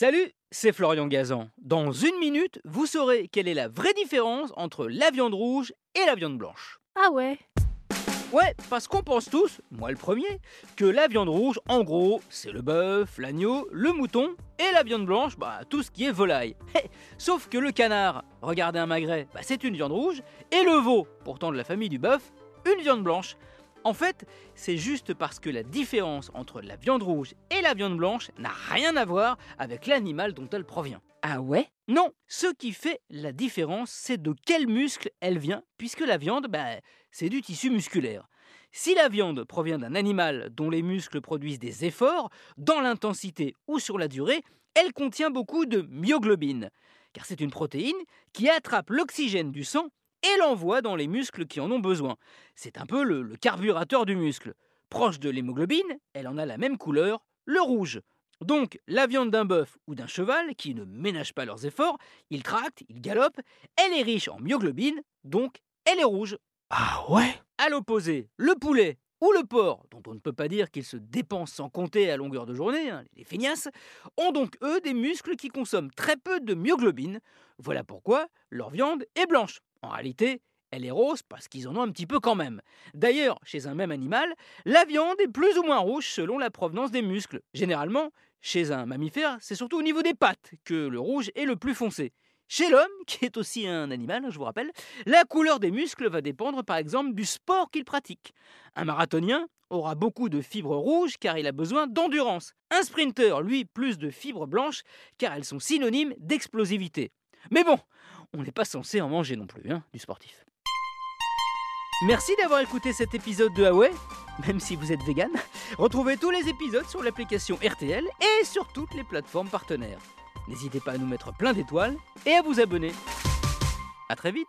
Salut, c'est Florian Gazan. Dans une minute, vous saurez quelle est la vraie différence entre la viande rouge et la viande blanche. Ah ouais Ouais, parce qu'on pense tous, moi le premier, que la viande rouge, en gros, c'est le bœuf, l'agneau, le mouton, et la viande blanche, bah tout ce qui est volaille. Sauf que le canard, regardez un magret, bah, c'est une viande rouge, et le veau, pourtant de la famille du bœuf, une viande blanche. En fait, c'est juste parce que la différence entre la viande rouge et la viande blanche n'a rien à voir avec l'animal dont elle provient. Ah ouais? Non, ce qui fait la différence, c'est de quel muscle elle vient, puisque la viande, bah, c'est du tissu musculaire. Si la viande provient d'un animal dont les muscles produisent des efforts, dans l'intensité ou sur la durée, elle contient beaucoup de myoglobine, car c'est une protéine qui attrape l'oxygène du sang et l'envoie dans les muscles qui en ont besoin. C'est un peu le, le carburateur du muscle. Proche de l'hémoglobine, elle en a la même couleur, le rouge. Donc, la viande d'un bœuf ou d'un cheval, qui ne ménagent pas leurs efforts, ils tractent, ils galopent, elle est riche en myoglobine, donc elle est rouge. Ah ouais? À l'opposé, le poulet ou le porc, dont on ne peut pas dire qu'ils se dépensent sans compter à longueur de journée, hein, les feignasses, ont donc eux des muscles qui consomment très peu de myoglobine. Voilà pourquoi leur viande est blanche. En réalité, elle est rose parce qu'ils en ont un petit peu quand même. D'ailleurs, chez un même animal, la viande est plus ou moins rouge selon la provenance des muscles. Généralement, chez un mammifère, c'est surtout au niveau des pattes que le rouge est le plus foncé. Chez l'homme, qui est aussi un animal, je vous rappelle, la couleur des muscles va dépendre par exemple du sport qu'il pratique. Un marathonien aura beaucoup de fibres rouges car il a besoin d'endurance. Un sprinter, lui, plus de fibres blanches car elles sont synonymes d'explosivité. Mais bon, on n'est pas censé en manger non plus, hein, du sportif. Merci d'avoir écouté cet épisode de Huawei, même si vous êtes vegan. Retrouvez tous les épisodes sur l'application RTL et sur toutes les plateformes partenaires. N'hésitez pas à nous mettre plein d'étoiles et à vous abonner. A très vite